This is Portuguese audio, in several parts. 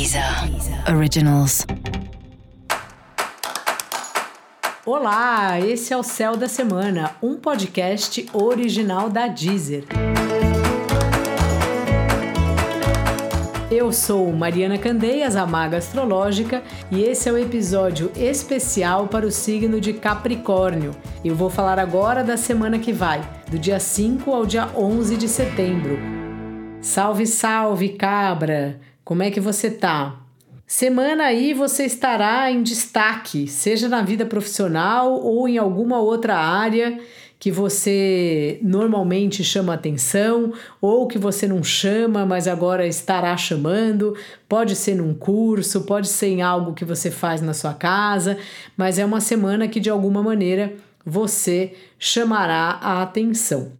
Deezer Originals. Olá, esse é o Céu da Semana, um podcast original da Deezer. Eu sou Mariana Candeias, a Maga Astrológica, e esse é o episódio especial para o signo de Capricórnio. Eu vou falar agora da semana que vai, do dia 5 ao dia 11 de setembro. Salve, salve, cabra! Como é que você tá? Semana aí você estará em destaque, seja na vida profissional ou em alguma outra área que você normalmente chama atenção ou que você não chama, mas agora estará chamando. Pode ser num curso, pode ser em algo que você faz na sua casa, mas é uma semana que de alguma maneira você chamará a atenção.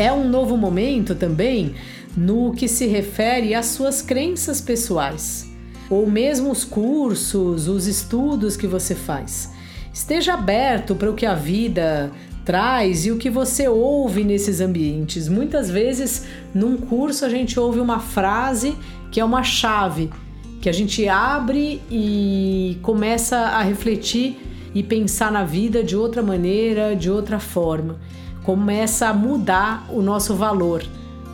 É um novo momento também no que se refere às suas crenças pessoais, ou mesmo os cursos, os estudos que você faz. Esteja aberto para o que a vida traz e o que você ouve nesses ambientes. Muitas vezes, num curso, a gente ouve uma frase que é uma chave, que a gente abre e começa a refletir e pensar na vida de outra maneira, de outra forma. Começa a mudar o nosso valor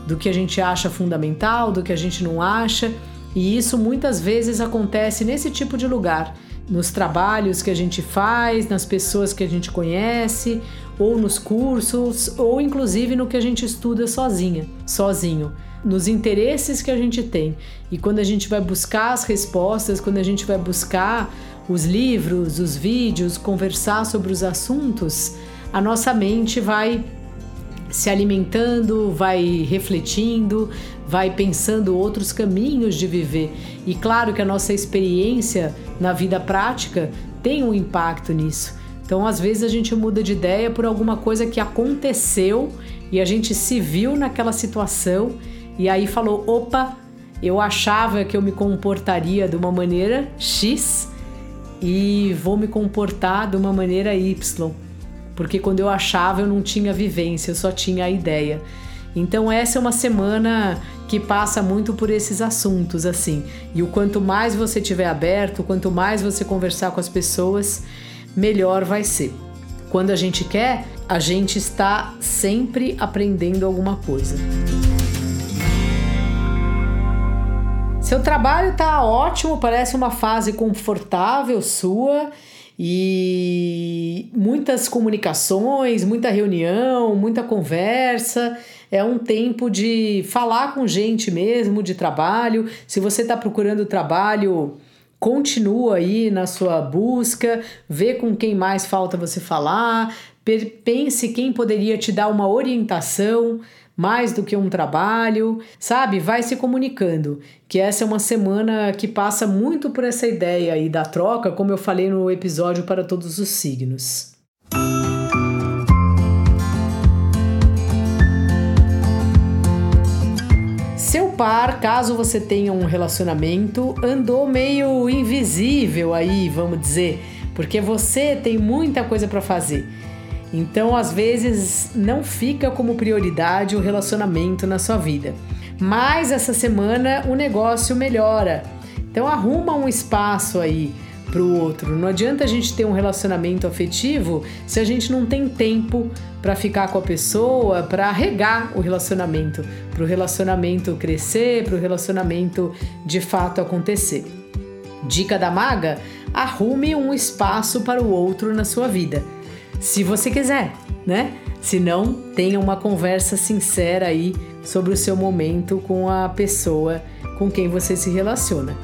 do que a gente acha fundamental, do que a gente não acha, e isso muitas vezes acontece nesse tipo de lugar, nos trabalhos que a gente faz, nas pessoas que a gente conhece, ou nos cursos, ou inclusive no que a gente estuda sozinha, sozinho, nos interesses que a gente tem. E quando a gente vai buscar as respostas, quando a gente vai buscar os livros, os vídeos, conversar sobre os assuntos, a nossa mente vai se alimentando, vai refletindo, vai pensando outros caminhos de viver. E claro que a nossa experiência na vida prática tem um impacto nisso. Então, às vezes a gente muda de ideia por alguma coisa que aconteceu e a gente se viu naquela situação e aí falou: opa, eu achava que eu me comportaria de uma maneira X e vou me comportar de uma maneira Y porque quando eu achava eu não tinha vivência, eu só tinha a ideia. Então essa é uma semana que passa muito por esses assuntos assim. E o quanto mais você tiver aberto, quanto mais você conversar com as pessoas, melhor vai ser. Quando a gente quer, a gente está sempre aprendendo alguma coisa. Seu trabalho está ótimo, parece uma fase confortável sua e muitas comunicações, muita reunião, muita conversa. É um tempo de falar com gente mesmo, de trabalho. Se você está procurando trabalho, continua aí na sua busca, vê com quem mais falta você falar, pense quem poderia te dar uma orientação mais do que um trabalho, sabe? Vai se comunicando. Que essa é uma semana que passa muito por essa ideia aí da troca, como eu falei no episódio para todos os signos. Seu par, caso você tenha um relacionamento, andou meio invisível aí, vamos dizer, porque você tem muita coisa para fazer. Então, às vezes, não fica como prioridade o relacionamento na sua vida. Mas essa semana o negócio melhora. Então, arruma um espaço aí para o outro. Não adianta a gente ter um relacionamento afetivo se a gente não tem tempo para ficar com a pessoa, para regar o relacionamento, para o relacionamento crescer, para o relacionamento de fato acontecer. Dica da maga: arrume um espaço para o outro na sua vida se você quiser, né? Se não, tenha uma conversa sincera aí sobre o seu momento com a pessoa com quem você se relaciona.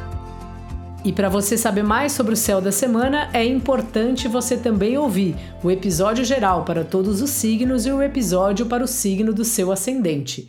E para você saber mais sobre o céu da semana, é importante você também ouvir o episódio geral para todos os signos e o episódio para o signo do seu ascendente.